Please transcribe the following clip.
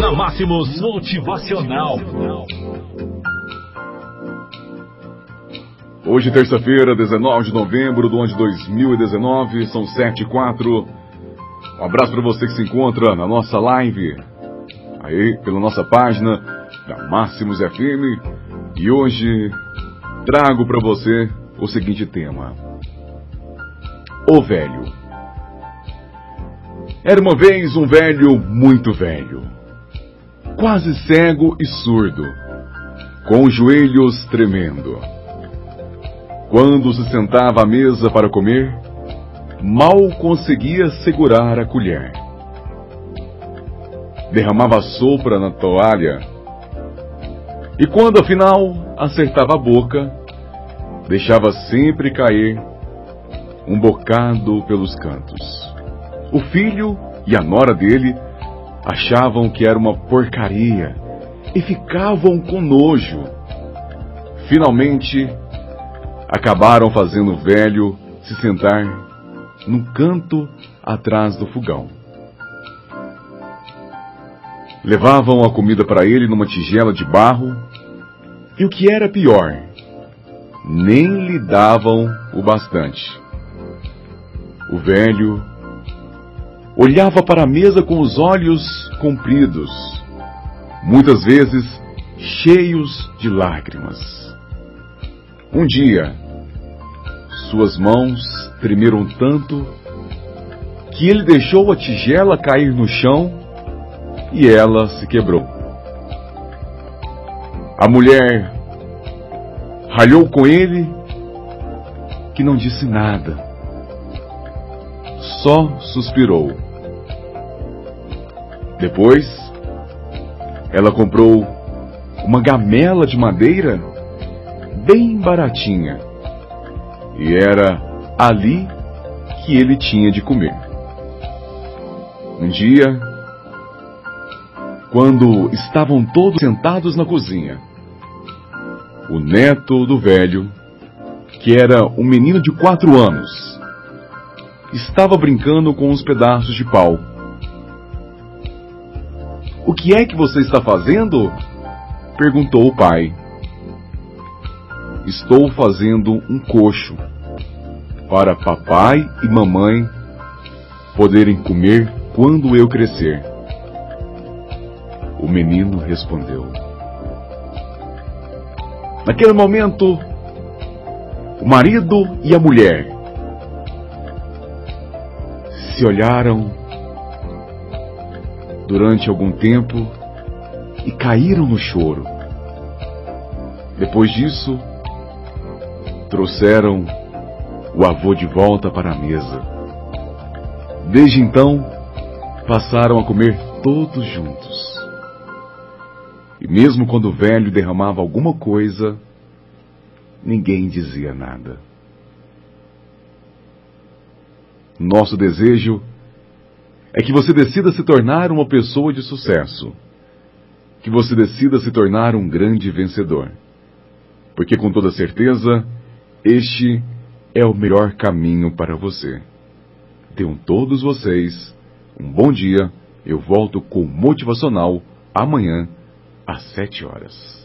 Na Máximos Motivacional. Hoje, terça-feira, 19 de novembro do ano de 2019, são 7 e 4. Um abraço para você que se encontra na nossa live, aí pela nossa página da Máximos FM. E hoje trago para você o seguinte tema: O Velho. Era uma vez um velho muito velho, quase cego e surdo, com os joelhos tremendo. Quando se sentava à mesa para comer, mal conseguia segurar a colher. Derramava sopa na toalha e quando afinal acertava a boca, deixava sempre cair um bocado pelos cantos. O filho e a nora dele achavam que era uma porcaria e ficavam com nojo. Finalmente, acabaram fazendo o velho se sentar num canto atrás do fogão. Levavam a comida para ele numa tigela de barro e o que era pior, nem lhe davam o bastante. O velho olhava para a mesa com os olhos compridos, muitas vezes cheios de lágrimas. Um dia, suas mãos tremeram tanto que ele deixou a tigela cair no chão e ela se quebrou. A mulher ralhou com ele que não disse nada, só suspirou. Depois, ela comprou uma gamela de madeira bem baratinha e era ali que ele tinha de comer. Um dia, quando estavam todos sentados na cozinha, o neto do velho, que era um menino de quatro anos, estava brincando com uns pedaços de pau. O que é que você está fazendo? perguntou o pai. Estou fazendo um coxo para papai e mamãe poderem comer quando eu crescer. O menino respondeu. Naquele momento, o marido e a mulher se olharam durante algum tempo e caíram no choro. Depois disso, trouxeram o avô de volta para a mesa. Desde então, passaram a comer todos juntos. E mesmo quando o velho derramava alguma coisa, ninguém dizia nada. Nosso desejo é que você decida se tornar uma pessoa de sucesso, que você decida se tornar um grande vencedor, porque com toda certeza, este é o melhor caminho para você. Tenham todos vocês um bom dia. Eu volto com o motivacional amanhã às sete horas.